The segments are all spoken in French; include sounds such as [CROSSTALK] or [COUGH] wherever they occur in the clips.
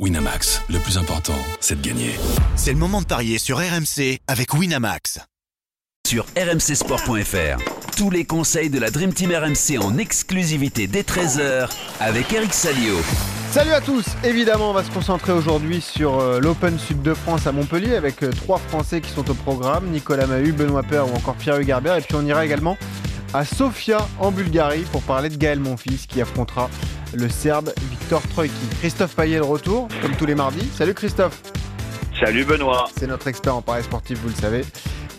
Winamax, le plus important, c'est de gagner. C'est le moment de parier sur RMC avec Winamax. Sur rmcsport.fr, tous les conseils de la Dream Team RMC en exclusivité dès 13h avec Eric Salio. Salut à tous Évidemment, on va se concentrer aujourd'hui sur euh, l'Open Sud de France à Montpellier avec euh, trois Français qui sont au programme, Nicolas Mahut, Benoît Père ou encore Pierre Hugarbert. Et puis on ira également à Sofia en Bulgarie pour parler de Gaël Monfils qui affrontera le Serbe Victor Troïki. Christophe Payet le retour, comme tous les mardis. Salut Christophe Salut Benoît C'est notre expert en paris sportif, vous le savez.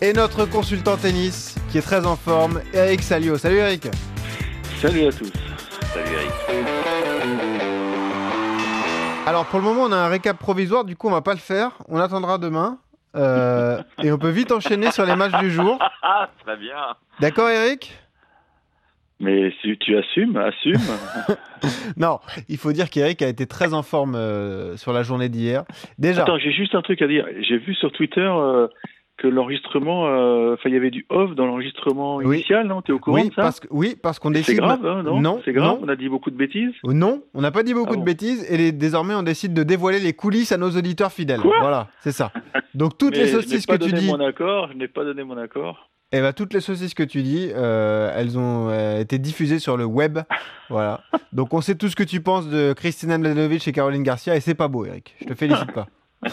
Et notre consultant tennis qui est très en forme, Eric Salio. Salut Eric Salut à tous Salut Eric Alors pour le moment on a un récap provisoire, du coup on va pas le faire, on attendra demain. Euh, et on peut vite enchaîner sur les matchs du jour. [LAUGHS] Très bien D'accord Eric? Mais si tu assumes, assume. [LAUGHS] Non, il faut dire qu'Eric a été très en forme euh, sur la journée d'hier. Déjà, Attends, j'ai juste un truc à dire. J'ai vu sur Twitter euh, que l'enregistrement, euh, enfin, il y avait du off dans l'enregistrement Oui. initial, non? T'es au courant oui de ça? parce, que, oui, parce qu'on C'est décide... grave, hein, non, Non, C'est grave, non. on a dit beaucoup de bêtises? Euh, Non, on n'a pas dit beaucoup Ah de bêtises et les- désormais on décide de dévoiler les coulisses à nos auditeurs fidèles. Quoi? Voilà, c'est ça. Donc toutes Mais les je n'ai saucisses pas que tu donné dis, mon accord, je n'ai pas donné mon accord. Eh ben, toutes les saucisses que tu dis, euh, elles ont euh, été diffusées sur le web. [LAUGHS] voilà. Donc on sait tout ce que tu penses de Christina Mladenovic et Caroline Garcia et c'est pas beau, Eric. Je te félicite pas. [LAUGHS]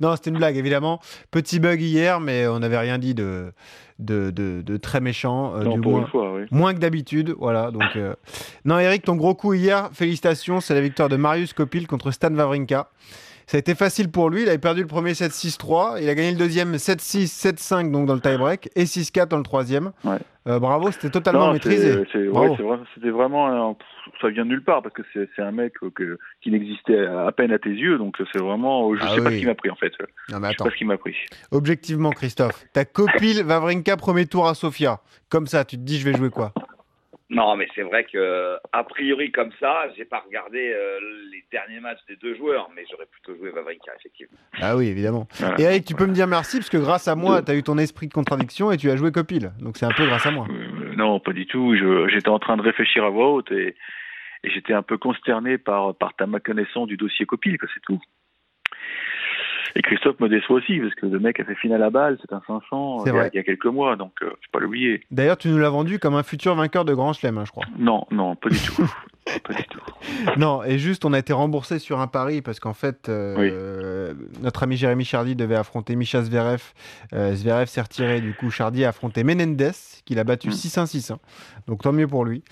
non, c'était une blague, évidemment. Petit bug hier, mais on n'avait rien dit de, de, de- de très méchant. euh, non, du pour moins. une fois, oui. Moins que d'habitude, voilà. Donc, non, Eric, ton gros coup hier, félicitations, c'est la victoire de Marius Kopil contre Stan Wawrinka. Ça a été facile pour lui, il avait perdu le premier 7-6-3, il a gagné le deuxième 7-6, 7-5 donc dans le tie-break et 6-4 dans le troisième. Ouais. Euh, bravo, c'était totalement Non, maîtrisé. ouais, C'était vraiment, ça vient de nulle part parce que c'est un mec euh, que, qui n'existait à peine à tes yeux, donc c'est vraiment, je Ah sais pas ce qui m'a pris en fait. Je Non mais sais attends, pas ce qui m'a pris. objectivement Christophe, t'as Kopil, [LAUGHS] Wawrinka, premier tour à Sofia. Comme ça, tu te dis je vais jouer quoi? Non, mais c'est vrai que a priori comme ça, j'ai pas regardé euh, les derniers matchs des deux joueurs, mais j'aurais plutôt joué Vavrinka effectivement. Ah oui, évidemment. Et Eric, tu peux me dire merci parce que grâce à moi, t'as eu ton esprit de contradiction et tu as joué Kopil. Donc c'est un peu grâce à moi. Euh, non, pas du tout. J'étais en train de réfléchir à voix haute et, et j'étais un peu consterné par, par ta méconnaissance du dossier Copil, que c'est tout. Et Christophe me déçoit aussi, parce que le mec a fait finale à balle, c'est un 500 C'est il y, a, il y a quelques mois, donc euh, faut pas l'oublier. D'ailleurs, tu nous l'as vendu comme un futur vainqueur de Grand Chelem, hein, je crois. Non, non, pas du tout. [LAUGHS] pas du tout. Non, et juste, on a été remboursé sur un pari parce qu'en fait, euh, notre ami Jérémy Chardy devait affronter Misha Zverev. Euh, Zverev s'est retiré, du coup, Chardy a affronté Menendez, qu'il a battu Mm. 6-1-6-1. Donc tant mieux pour lui.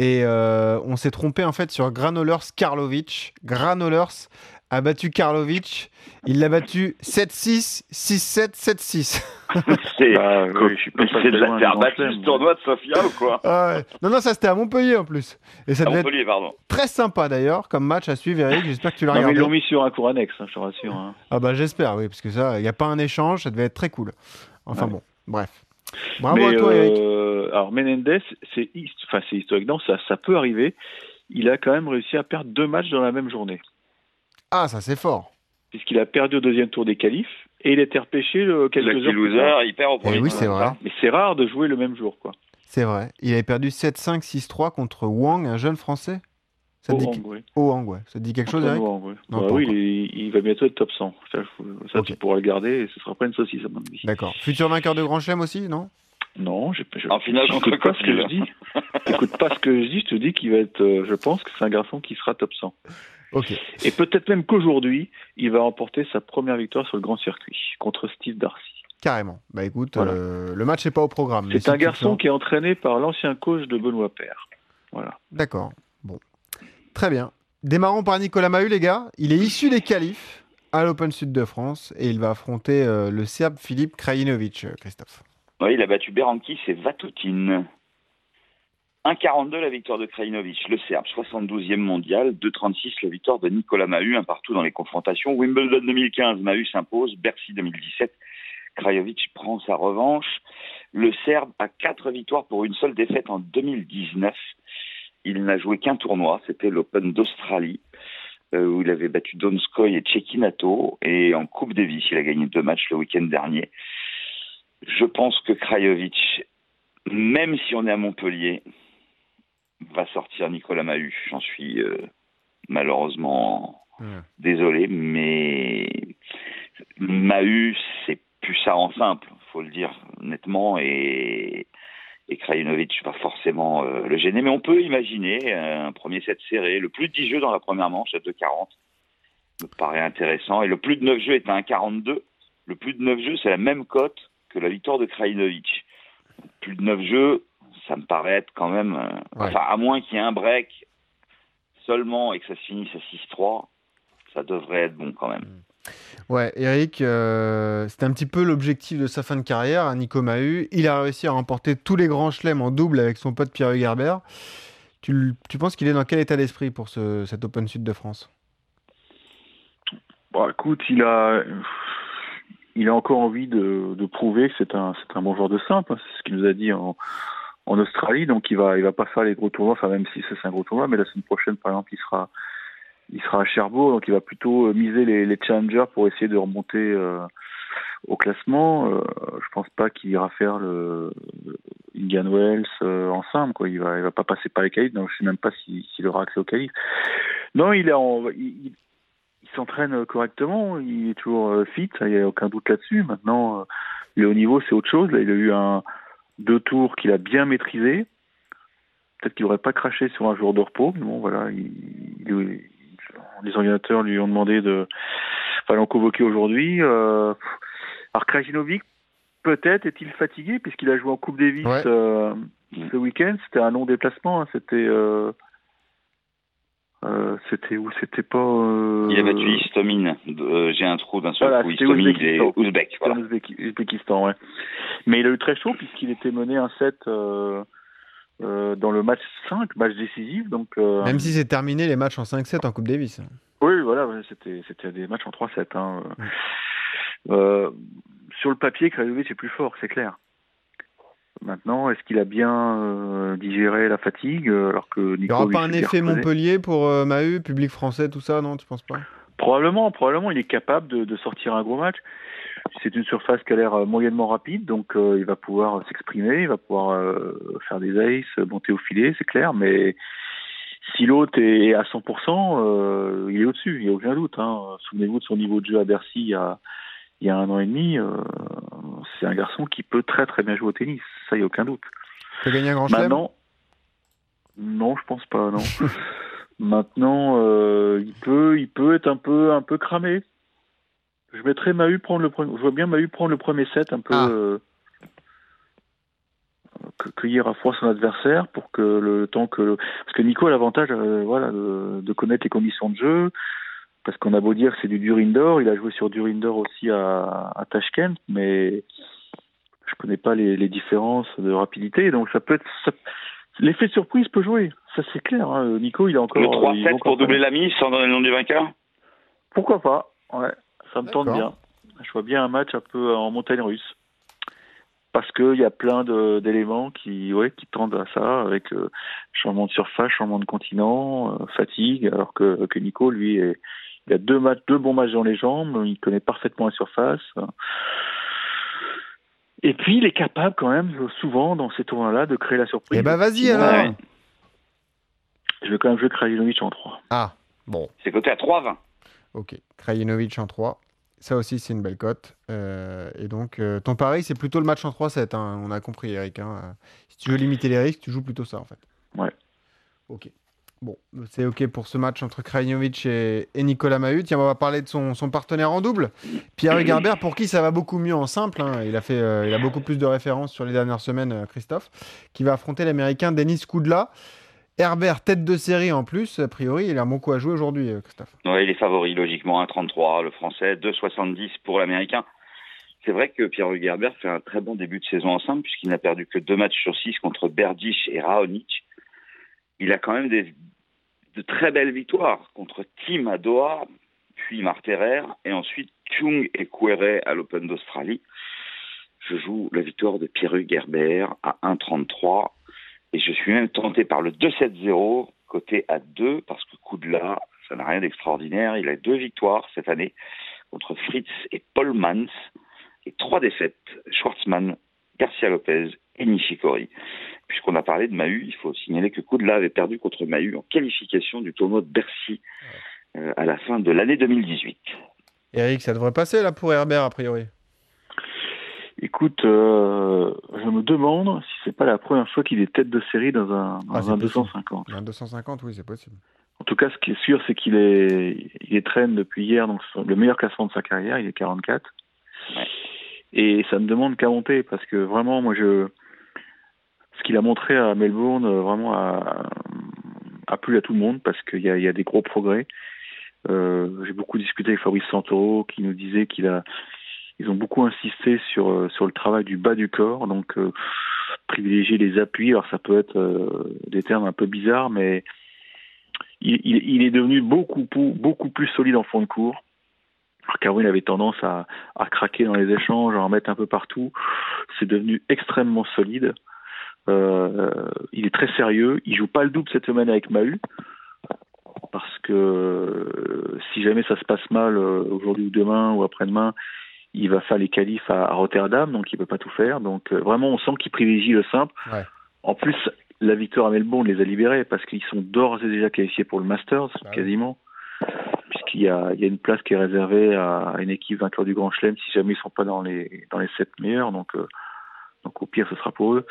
Et euh, on s'est trompé en fait sur Granolers Karlovic. Granolers a battu Karlovic. Il l'a battu 7-6, 6-7, 7-6. C'est Bah, oui, c'est de la faire battre ce tournoi de Sofia ou quoi Ah ouais. Non, non, ça c'était à Montpellier en plus. Et ça À devait être Montpellier, pardon. très sympa d'ailleurs comme match à suivre, Eric. J'espère que tu l'as mais ils regardé. l'ont mis sur un cours annexe, hein, je te rassure. hein. Ah bah j'espère, oui, parce que ça, il n'y a pas un échange, ça devait être très cool. Enfin Ouais. bon, bref. Bravo mais, à toi, Eric. euh, alors Menendez, c'est his- enfin, c'est historique. Non, ça, ça peut arriver. Il a quand même réussi à perdre deux matchs dans la même journée. Ah, ça c'est fort. puisqu'il a perdu au deuxième tour des qualifs et il était repêché euh, quelques Lucky heures plus loser, tard. il perd au premier Eh oui, tour. c'est vrai. Mais c'est rare de jouer le même jour, quoi. C'est vrai. Il avait perdu 7-5, 6-3 contre Wang, un jeune français. Ça te dit Oang, oui. Oh, Wang, ouais. Ça te dit quelque chose, Eric. Non, Bah oui, il, il va bientôt être top 100. Ça, tu pourras le garder et ce sera pas une saucisse, à mon avis. D'accord. Futur vainqueur de Grand Chelem aussi, non? Non, je, je, En contre j'écoute pas ce que je dis. Écoute pas ce que je dis, je te dis qu'il va être. euh, je pense que c'est un garçon qui sera top 100. Et peut-être même qu'aujourd'hui, il va remporter sa première victoire sur le grand circuit contre Steve Darcy. Carrément. Bah écoute, Voilà. euh, le match n'est pas au programme. C'est un garçon qui est entraîné par l'ancien coach de Benoît Père. Voilà. D'accord. Bon. Très bien. Démarrons par Nicolas Mahut, les gars. Il est issu des qualifs à l'Open Sud de France et il va affronter euh, le Serbe Philippe Krajinovic, euh, Christophe. Oui, il a battu Berankis et Vatutin. 1,42 la victoire de Krajinovic, le Serbe, 72e mondial, 2,36 la victoire de Nicolas Mahut, un partout dans les confrontations. Wimbledon 2015, Mahut s'impose, Bercy 2017, Krajovic prend sa revanche. Le Serbe a quatre victoires pour une seule défaite en 2019. Il n'a joué qu'un tournoi, c'était l'Open d'Australie, euh, où il avait battu Donskoy et Cecchinato. Et en Coupe Davis, il a gagné deux matchs le week-end dernier. Je pense que Krajovic, même si on est à Montpellier, va sortir Nicolas Mahut. J'en suis euh, malheureusement Désolé, mais Mahu, c'est plus ça en simple, faut le dire nettement, et, et Krajinovic va forcément euh, le gêner. Mais on peut imaginer un premier set serré, le plus de 10 jeux dans la première manche à 2,40 me paraît intéressant. Et le plus de 9 jeux est à 1,42. Le plus de 9 jeux, c'est la même cote que la victoire de Krajinovic. Plus de 9 jeux, ça me paraît être quand même. euh, Ouais. Enfin, à moins qu'il y ait un break seulement et que ça se finisse à 6-3, ça devrait être bon quand même. Ouais, Eric, euh, c'était un petit peu l'objectif de sa fin de carrière à Nico Mahut. Il a réussi à remporter tous les grands chelems en double avec son pote Pierre Hugerbert. Tu, penses qu'il est dans quel état d'esprit pour ce, cet Open Sud de France? Bon, écoute, il a, il a encore envie de, de prouver que c'est un, c'est un bon joueur de simple. hein. C'est ce qu'il nous a dit en, en Australie. Donc, il va, il va pas faire les gros tournois. Enfin, même si c'est un gros tournoi, mais la semaine prochaine, par exemple, il sera, il sera à Cherbourg. Donc, il va plutôt euh, miser les, les challengers pour essayer de remonter euh, au classement. Euh, je pense pas qu'il ira faire le, le Indian Wells euh, en simple. Quoi. Il va, il va pas passer par les qualifs. Donc, je sais même pas s'il s'il aura accès aux qualifs. Non, il est en, il, il- il s'entraîne correctement, il est toujours euh, fit, il n'y a aucun doute là-dessus. Maintenant, euh, le haut niveau, c'est autre chose. Là, il a eu un deux tours qu'il a bien maîtrisé. Peut-être qu'il n'aurait pas craché sur un jour de repos, mais bon, voilà, il, il- les organisateurs lui ont demandé de, enfin, l'ont convoqué aujourd'hui. Euh, alors, Krajinovic, peut-être est-il fatigué puisqu'il a joué en Coupe Davis Ouais. euh, ce week-end. C'était un long déplacement. hein. C'était euh, euh, c'était où? C'était pas. euh, Il a battu Istomin. Euh, J'ai un trou d'un seul Voilà, coup. c'était Istomin, il est Ouzbékistan. ouzbek. Voilà. Ouzbéki- Ouzbékistan, ouais. Mais il a eu très chaud puisqu'il était mené un set euh, euh, dans le match 5, match décisif. Donc, euh, Même si c'est terminé les matchs en 5-7 en Coupe Davis. oui, voilà, c'était c'était des matchs en 3-7. Hein. Sur le papier, Krajinovic est plus fort, c'est clair. Maintenant, est-ce qu'il a bien euh, digéré la fatigue euh, alors que Il n'y Nico aura pas un effet Montpellier pour euh, public français, tout ça, non Tu penses pas? Probablement, probablement, il est capable de, de sortir un gros match. C'est une surface qui a l'air euh, moyennement rapide, donc euh, il va pouvoir s'exprimer, il va pouvoir faire des aces, monter au filet, c'est clair. Mais si l'autre est à 100%, euh, il est au-dessus, il n'y a aucun doute. Hein. Souvenez-vous de son niveau de jeu à Bercy il y a, il y a un an et demi. C'est un garçon qui peut très très bien jouer au tennis, ça il n'y a aucun doute. Tu as gagné un grand Maintenant, non, je pense pas, non. [LAUGHS] Maintenant, euh, il peut, il peut être un peu, un peu cramé. Je mettrais Mahu prendre le premier. Je vois bien Mahu prendre le premier set un peu. Ah. euh, cueillir à froid son adversaire pour que le temps que parce que Nico a l'avantage euh, voilà de, de connaître les conditions de jeu parce qu'on a beau dire que c'est du dur indoor il a joué sur dur indoor aussi à, à Tashkent mais je connais pas les, les différences de rapidité donc ça peut être ça- l'effet de surprise peut jouer ça c'est clair hein. Nico il a encore Le euh, il a 3-7 encore pour doubler la mise sans donner le nom du vainqueur? Pourquoi pas Ouais, ça me tente bien. Je vois bien un match un peu en montagne russe. Parce qu'il y a plein de- d'éléments qui, ouais, qui tendent à ça, avec euh, changement de surface, changement de continent, euh, fatigue, alors que, que Nico, lui, est- il a deux, matchs, deux bons matchs dans les jambes, il connaît parfaitement la surface. Et puis, il est capable quand même, souvent, dans ces tournois-là, de créer la surprise. Eh ben vas-y alors ouais. Je vais quand même jouer Krajinovic en 3. Ah, bon, C'est coté à 3,20. ok. Krajinovic en 3. Ça aussi, c'est une belle cote. Euh, et donc, euh, ton pari, c'est plutôt le match en 3-7. hein, On a compris, Eric. hein. Si tu veux limiter les risques, tu joues plutôt ça, en fait. Ouais. Ok. Bon, c'est ok pour ce match entre Krajinovic et, Nicolas Mahut. Tiens, on va parler de son, partenaire en double. Pierre Hugerbert, pour qui ça va beaucoup mieux en simple. hein. Il, a fait, euh, il a beaucoup plus de références sur les dernières semaines, euh, Christophe, qui va affronter l'Américain Denis Koudla. Herbert, tête de série en plus, a priori, il a un bon coup à jouer aujourd'hui, euh, Christophe. Ouais, il est favori, logiquement, 1,33 le français, 2,70 pour l'américain. C'est vrai que Pierre Hugerbert fait un très bon début de saison en simple, puisqu'il n'a perdu que deux matchs sur six contre Berdych et Raonic. Il a quand même des, de très belles victoires contre Tim à Doha, puis Marterer, et ensuite Chung et Kouere à l'Open d'Australie. Je joue la victoire de Pierre Hugerbert à 1,33 et je suis même tenté par le 2-7-0, côté à 2, parce que Koudla, ça n'a rien d'extraordinaire. Il a deux victoires cette année contre Fritz et Paul Mans, et trois défaites, Schwartzmann, Garcia Lopez et Nishikori. Puisqu'on a parlé de Mahu, il faut signaler que Koudla avait perdu contre Mahu en qualification du tournoi de Bercy euh, à la fin de l'année 2018. Eric, ça devrait passer là pour Herbert a priori. Écoute, euh, je me demande si c'est pas la première fois qu'il est tête de série dans un, dans Ah, un c'est possible. 250. Un 250, oui, c'est possible. En tout cas, ce qui est sûr, c'est qu'il est, il est traîne depuis hier, donc c'est le meilleur classement de sa carrière, il est 44. Ouais. Et ça ne demande qu'à monter, parce que vraiment, moi, je, ce qu'il a montré à Melbourne, euh, vraiment, a, a plu à tout le monde, parce qu'il y y a des gros progrès. Euh, J'ai beaucoup discuté avec Fabrice Santoro, qui nous disait qu'il a, ils ont beaucoup insisté sur euh, sur le travail du bas du corps, donc euh, privilégier les appuis. Alors ça peut être euh, des termes un peu bizarres, mais il, il, est devenu beaucoup beaucoup plus solide en fond de cours. Qu'avant il avait tendance à, à craquer dans les échanges, à en mettre un peu partout. C'est devenu extrêmement solide. Euh, il est très sérieux. Il joue pas le double cette semaine avec Mahu parce que euh, si jamais ça se passe mal euh, aujourd'hui ou demain ou après-demain, il va faire les qualifs à, Rotterdam, donc il peut pas tout faire. Donc vraiment, on sent qu'il privilégie le simple. Ouais. En plus, la victoire à Melbourne les a libérés parce qu'ils sont d'ores et déjà qualifiés pour le Masters, Ah oui. quasiment, puisqu'il y a, il y a une place qui est réservée à une équipe vainqueur du Grand Chelem si jamais ils sont pas dans les dans les sept meilleurs. Donc euh, donc au pire, ce sera pour eux,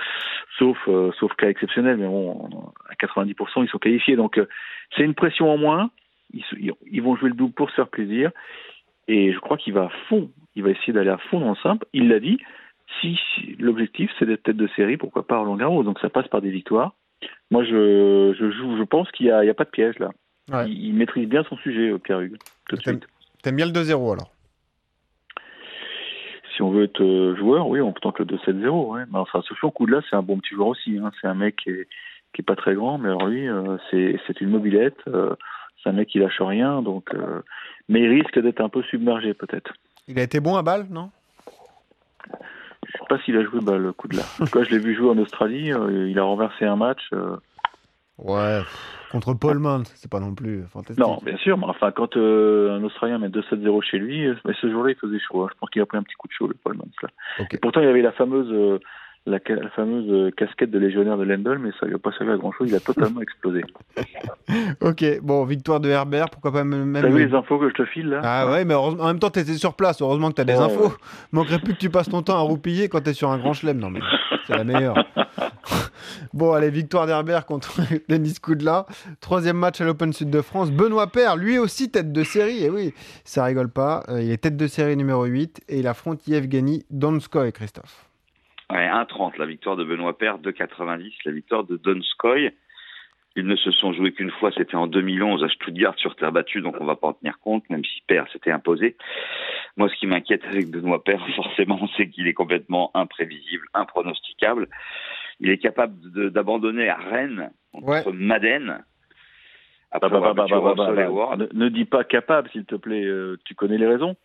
sauf euh, sauf cas exceptionnel. Mais bon, à 90%, ils sont qualifiés. Donc euh, c'est une pression en moins. Ils, vont jouer le double pour se faire plaisir. Et je crois qu'il va à fond. Il va essayer d'aller à fond dans le simple. Il l'a dit. Si, si l'objectif c'est d'être tête de série, pourquoi pas Roland Garros. Donc ça passe par des victoires. Moi, je, je joue. Je pense qu'il y a, pas de piège là. Ouais. Il, il maîtrise bien son sujet, euh, Pierre Hugues. Tout de T'aimes- suite. T'aimes bien le 2-0 alors? Si on veut être euh, joueur, oui, on peut tenter le 2-7-0. Ouais. Mais enfin, ce coup de là, c'est un bon petit joueur aussi. Hein. C'est un mec qui est, qui est pas très grand, mais alors lui, euh, c'est une mobilette. euh, c'est un mec qui lâche rien, donc. euh, mais il risque d'être un peu submergé peut-être. Il a été bon à balle, non? Je sais pas s'il a joué bah, le coup de là. En tout cas, je l'ai vu jouer en Australie. il a renversé un match. Ouais. Contre Paul Mount, c'est pas non plus fantastique. Non, bien sûr, mais enfin, quand euh, un Australien met 2-7-0 chez lui, euh, mais ce jour-là, il faisait chaud. hein. Je pense qu'il a pris un petit coup de chaud, le Paul là. Ok. Et pourtant, il avait la fameuse, euh, la, fameuse casquette de légionnaire de Lendl, mais ça lui a pas servi à grand-chose. Il a totalement [LAUGHS] explosé. [LAUGHS] Ok, bon, victoire de Herbert, pourquoi pas même. T'as vu les infos que je te file, là? Ah ouais, mais en même temps, t'étais sur place. Heureusement que t'as des Ouais, infos. ouais. [LAUGHS] Manquerait plus que tu passes ton temps à roupiller quand t'es sur un grand chelem. Non, mais c'est la meilleure. [LAUGHS] bon, allez, victoire d'Herbert contre [LAUGHS] Denis Koudla. Troisième match à l'Open Sud de France. Benoît Paire, lui aussi tête de série. Et oui, ça rigole pas. Euh, il est tête de série numéro 8 et il affronte Yevgeny Donskoy, Christophe. Ouais, 1,30 la victoire de Benoît Paire, 2,90 la victoire de Donskoy. Ils ne se sont joués qu'une fois, c'était en 2011 à Stuttgart sur terre battue, donc on va pas en tenir compte, même si Paire s'était imposé. Moi, ce qui m'inquiète avec Benoît Paire, [LAUGHS] forcément, c'est qu'il est complètement imprévisible, impronosticable. Il est capable d'abandonner à Rennes contre Madden. Après Bah, bah, bah, bah, bah, bah. Ne, ne dis pas capable, s'il te plaît. euh, tu connais les raisons?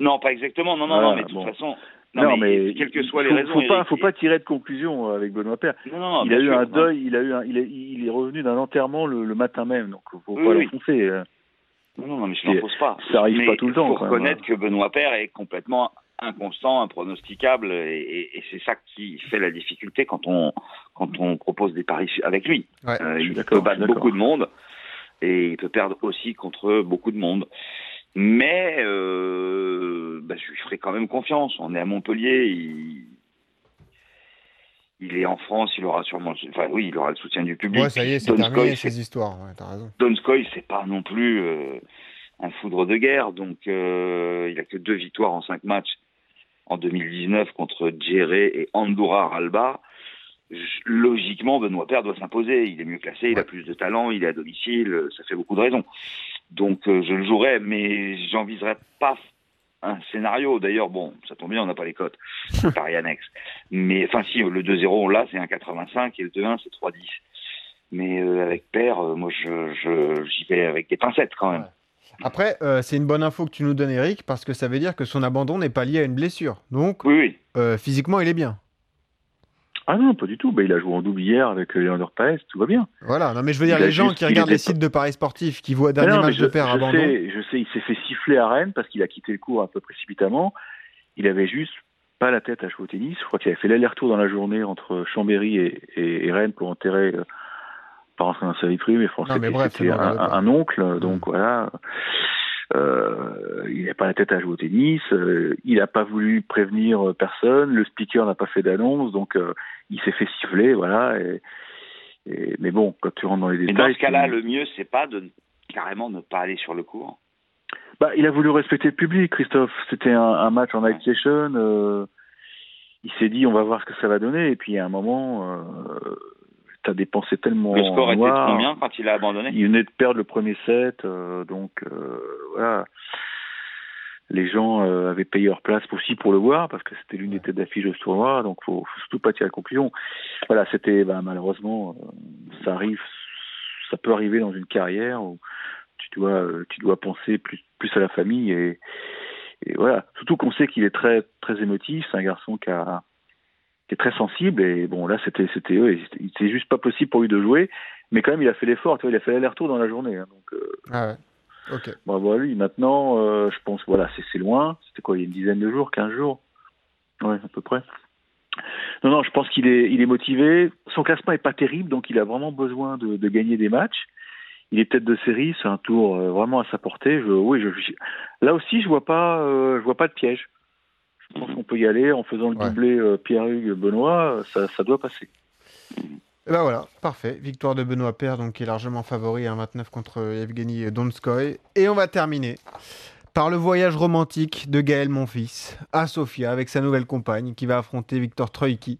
Non, pas exactement. Non, non, non, mais de toute façon. Non, mais, quelles que soient les raisons. faut pas, Eric, faut pas tirer de conclusion euh, avec Benoît Paire. Non, non, non, il a eu sûr, un non. deuil, il a eu un, il est, il est revenu d'un enterrement le, le matin même, donc faut Oui, pas oui. l'enfoncer. euh. Non, non, mais je l'enfonce pas. ça arrive Mais pas tout le temps, Il faut reconnaître hein. que Benoît Paire est complètement inconstant, impronosticable, et, et- et c'est ça qui fait la difficulté quand on quand on propose des paris avec lui. Ouais, Euh, il peut battre beaucoup de monde et il peut perdre aussi contre beaucoup de monde. Mais euh, bah, je lui ferai quand même confiance. On est à Montpellier. Il, il est en France. Il aura sûrement, enfin oui, il aura le soutien du public. Ouais, ça y est, c'est terminé ces histoires. Ouais, t'as raison. Donskoy, c'est pas non plus euh, un foudre de guerre, donc euh, il a que deux victoires en cinq matchs en 2019 contre Djeré et Andorra Alba. Logiquement, Benoît Paire doit s'imposer. Il est mieux classé, il a plus de talent, il est à domicile, euh, ça fait beaucoup de raisons. Donc euh, je le jouerai, mais j'enviserai pas un scénario. D'ailleurs, bon, ça tombe bien, on n'a pas les cotes. Paris annexe. Mais enfin, si, le 2-0, on l'a, c'est 1,85 et le 2-1, c'est 3,10. Mais euh, avec Père, euh, moi, je, j'y vais avec des pincettes quand même. Après, euh, c'est une bonne info que tu nous donnes, Eric, parce que ça veut dire que son abandon n'est pas lié à une blessure. Donc, Oui, oui. euh, physiquement, il est bien. Ah non, pas du tout. Bah, il a joué en double hier avec euh, Leander Paes, tout va bien. Voilà, non mais je veux dire, Il les gens qui regardent était les sites de paris sportifs, qui voient dernier non, match je, de paire je abandon. sais, je sais, il s'est fait siffler à Rennes parce qu'il a quitté le cours un peu précipitamment. Il avait juste pas la tête à jouer au tennis. Je crois qu'il avait fait l'aller-retour dans la journée entre Chambéry et, et- et Rennes pour enterrer, pas rentrer dans sa vie privée, mais mais bref, c'était un, un oncle, donc Mm. voilà. Euh, il n'a pas la tête à jouer au tennis, euh, il n'a pas voulu prévenir euh, personne, le speaker n'a pas fait d'annonce, donc euh, il s'est fait siffler, voilà. Et, et- mais bon, quand tu rentres dans les Et détails, dans ce cas-là, tu- le mieux, c'est pas de carrément ne pas aller sur le cours. bah, il a voulu respecter le public, Christophe. C'était un, un match en night session. euh, il s'est dit, on va voir ce que ça va donner. Et puis, à un moment, euh, t'as dépensé tellement. Le score en était de combien quand il a abandonné Il venait de perdre le premier set, euh, donc euh, voilà. Les gens euh, avaient payé leur place aussi pour le voir parce que c'était l'une des têtes d'affiche de ce tournoi, donc faut, faut surtout pas tirer la conclusion. Voilà, c'était bah, malheureusement, euh, ça arrive, ça peut arriver dans une carrière où tu dois, euh, tu dois penser plus, plus à la famille et, et voilà. Surtout qu'on sait qu'il est très, très émotif, c'est un garçon qui a qui est très sensible et bon là c'était c'était eux c'est juste pas possible pour lui de jouer mais quand même il a fait l'effort tu vois il a fait l'aller-retour dans la journée hein, donc euh, Ah ouais. Ok. bravo à lui maintenant euh, je pense voilà c'est loin c'était quoi il y a une dizaine de jours 15 jours? Ouais à peu près. Non non je pense qu'il est il est motivé. Son classement est pas terrible donc il a vraiment besoin de, de gagner des matchs. Il est tête de série c'est un tour euh, vraiment à sa portée. Je, oui je, là aussi je vois pas euh, je vois pas de piège peut y aller en faisant le Ouais. doublé euh, Pierre-Hugues Benoît euh, ça, ça doit passer Et ben voilà, parfait. Victoire de Benoît Paire, donc qui est largement favori, 1-29 contre Evgeny Donskoy. Et on va terminer par le voyage romantique de Gaël Monfils à Sofia avec sa nouvelle compagne qui va affronter Victor Troïki.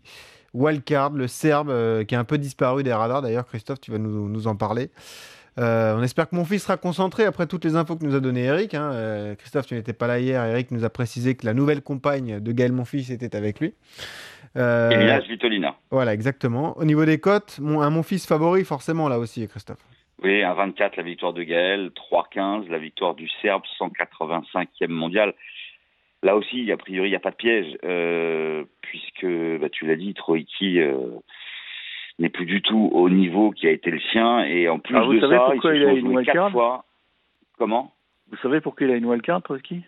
Wildcard, le Serbe euh, qui a un peu disparu des radars. D'ailleurs, Christophe, tu vas nous, nous en parler. Euh, on espère que mon fils sera concentré après toutes les infos que nous a donné Eric. hein. Euh, Christophe, tu n'étais pas là hier. Eric nous a précisé que la nouvelle compagne de Gaël Monfils était avec lui. Euh, Elias Vitolina. voilà, exactement. Au niveau des cotes, mon, un mon fils favori, forcément, là aussi, Christophe. Oui, un 24 la victoire de Gaël, 3-15 la victoire du Serbe, 185e mondial. Là aussi, a priori, il n'y a pas de piège, euh, puisque, bah, tu l'as dit, Troïki n'est plus du tout au niveau qui a été le sien. Et en plus Ah, vous de savez ça, ils pourquoi se il a une wildcard quatre fois. Comment? Vous savez pourquoi il a une wildcard Trotsky?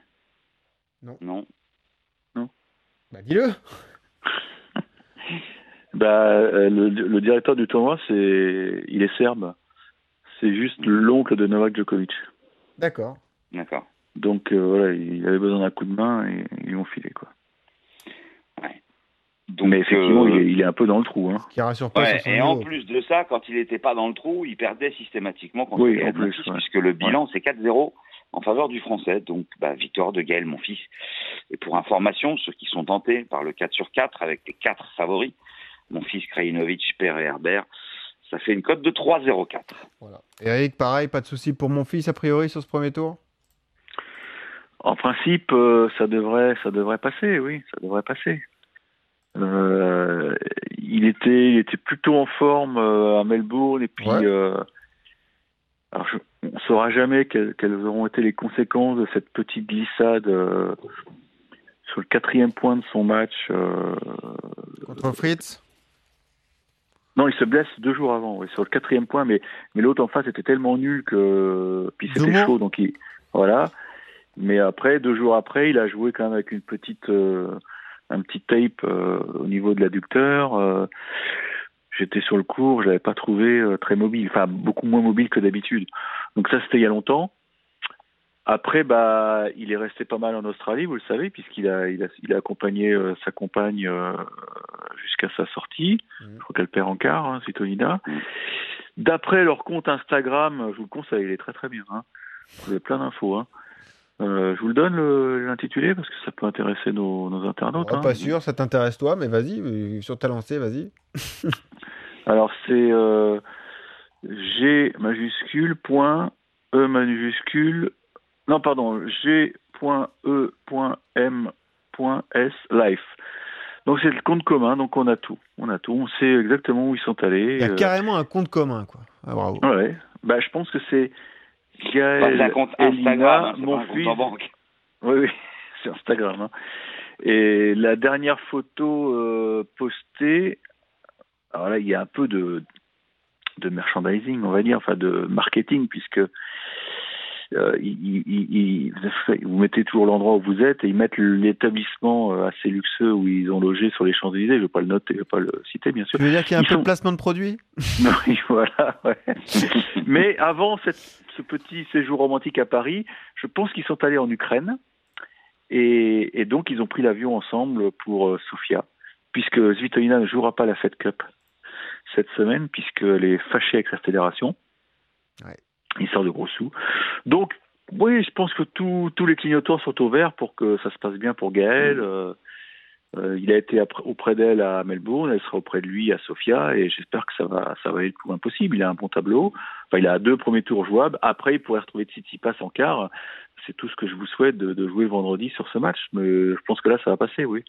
Non. Bah, dis-le. [LAUGHS] bah, euh, le, le directeur du tournoi c'est il est serbe c'est juste l'oncle de Novak Djokovic D'accord. D'accord. donc euh, voilà il avait besoin d'un coup de main et ils lui ont filé quoi Donc, mais effectivement euh, il, est, il est un peu dans le trou hein. Qui rassure pas Ouais, sur son et niveau. en plus de ça, quand il n'était pas dans le trou, il perdait systématiquement contre Oui, Gaël en plus, Monfils, ouais. puisque le bilan c'est 4-0 en faveur du Français. Donc, bah, victoire de Gaël Monfils. Et pour information, ceux qui sont tentés par le 4 sur 4 avec les quatre favoris, Monfils, Krajinovic, Per et Herbert, ça fait une cote de 3-0-4. Voilà. Eric, pareil, pas de souci pour mon fils, a priori, sur ce premier tour? En principe, euh, ça devrait, ça devrait passer, oui, ça devrait passer. Euh, il était, il était plutôt en forme euh, à Melbourne et puis, Ouais. euh, alors je, on saura jamais quelles, quelles auront été les conséquences de cette petite glissade sur le quatrième point de son match. Contre Fritz? Non, il se blesse deux jours avant, oui, sur le quatrième point, mais, mais l'autre en face était tellement nul que puis c'était chaud, donc il voilà. Mais après, deux jours après, il a joué quand même avec une petite un petit tape euh, au niveau de l'adducteur. euh, J'étais sur le cours, je l'avais pas trouvé euh, très mobile, enfin beaucoup moins mobile que d'habitude. Donc ça, c'était il y a longtemps. Après, bah, il est resté pas mal en Australie, vous le savez, puisqu'il a, il a, il a accompagné euh, sa compagne euh, jusqu'à sa sortie. Mhm. Je crois qu'elle perd en quart, hein, Sitonina. Mhm. D'après leur compte Instagram, je vous le conseille, il est très très bien. Hein. Vous avez plein d'infos. Hein. Euh, je vous le donne l'intitulé parce que ça peut intéresser nos, nos internautes. Oh, hein. Pas sûr, ça t'intéresse toi, mais vas-y, euh, sur ta lancée, vas-y. [LAUGHS] Alors c'est euh, G majuscule point E majuscule non pardon G point E point M point S life. Donc c'est le compte commun, donc on a tout, on a tout, on sait exactement où ils sont allés. Il y a euh, carrément un compte commun, quoi. Ah, bravo. ouais, bah je pense que c'est C'est un Gaël, compte Elina, Instagram, hein, mon pas un compte fils. en banque. Oui, oui, [LAUGHS] c'est Instagram. hein. Et la dernière photo euh, postée, alors là, il y a un peu de, de merchandising, on va dire, enfin de marketing, puisque euh, ils, ils- ils- vous mettez toujours l'endroit où vous êtes et ils mettent l'établissement euh, assez luxueux où ils ont logé sur les Champs-Élysées. Je ne vais pas le noter, je vais pas le citer, bien sûr. Tu veux dire qu'il y a un Ils peu sont- de placement de produits? [LAUGHS] Oui, voilà. ouais. Mais avant cette- ce petit séjour romantique à Paris, je pense qu'ils sont allés en Ukraine et, et donc ils ont pris l'avion ensemble pour euh, Sofia, puisque Svitolina ne jouera pas la Fed Cup cette semaine puisqu'elle est fâchée avec sa fédération. Ouais. Il sort de gros sous. Donc oui, je pense que tous tous les clignotants sont au vert pour que ça se passe bien pour Gaël. Euh, euh, il a été auprès d'elle à Melbourne, elle sera auprès de lui à Sofia, et j'espère que ça va, ça va aller le plus loin possible. Il a un bon tableau, enfin, il a deux premiers tours jouables. Après, il pourrait retrouver Tsitsipas en quart. C'est tout ce que je vous souhaite de, de jouer vendredi sur ce match, mais je pense que là, ça va passer, oui.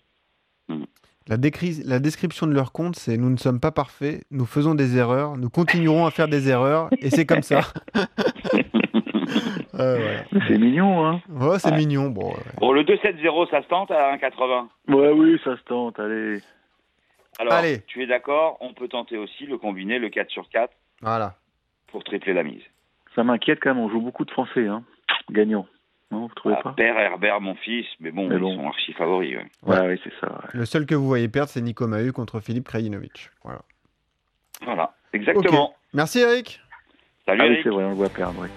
la, décri- la description de leur compte, c'est nous ne sommes pas parfaits, nous faisons des erreurs, nous continuerons à faire des erreurs, et c'est comme ça. [LAUGHS] [LAUGHS] Ouais. C'est mignon, hein Ouais, c'est Ouais. mignon. Bon, ouais. Bon, le 2-7-0, ça se tente à 1,80. Ouais, oui, ça se tente, allez. Alors, Allez. tu es d'accord On peut tenter aussi le combiné, le 4 sur 4, Voilà. pour tripler la mise. Ça m'inquiète quand même, on joue beaucoup de Français, hein. Gagnants. Non, vous trouvez Ah, pas? Père Herbert, mon fils, mais bon, Mais ils bon. sont archi favoris. ouais. Ouais, oui, c'est ça. ouais. Le seul que vous voyez perdre, c'est Nico Mahut contre Philippe Krajinovic. Voilà. Voilà, exactement. Merci Eric. Salut Ah oui, c'est vrai, on le voit perdre, oui.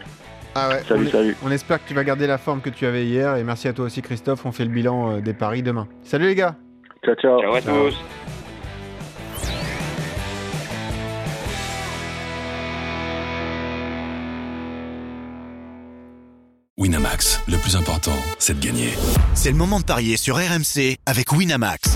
Ah ouais, Salut, on, salut. on espère que tu vas garder la forme que tu avais hier et merci à toi aussi Christophe, on fait le bilan euh, des paris demain. Salut les gars Ciao, ciao. Ciao à Ciao. tous. Winamax, le plus important, c'est de gagner. C'est le moment de parier sur RMC avec Winamax.